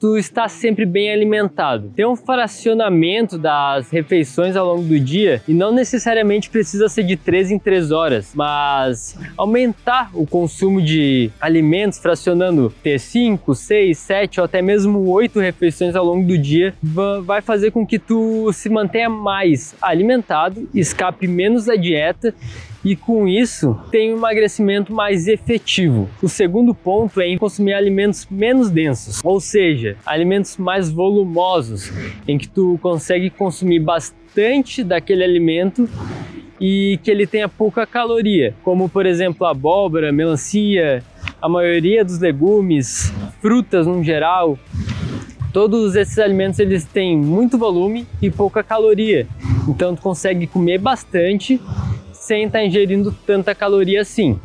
tu está sempre bem alimentado. Tem um fracionamento das refeições ao longo do dia e não necessariamente precisa ser de 3 em 3 horas, mas aumentar o consumo de alimentos fracionando ter 5, 6, 7 ou até mesmo 8 refeições ao longo do dia vai fazer com que tu se mantenha mais alimentado, escape menos da dieta e com isso tem um emagrecimento mais efetivo. O segundo ponto é consumir alimentos menos densos, ou seja, alimentos mais volumosos, em que tu consegue consumir bastante daquele alimento e que ele tenha pouca caloria, como por exemplo abóbora, melancia, a maioria dos legumes, frutas no geral. Todos esses alimentos eles têm muito volume e pouca caloria, então tu consegue comer bastante sem estar tá ingerindo tanta caloria assim.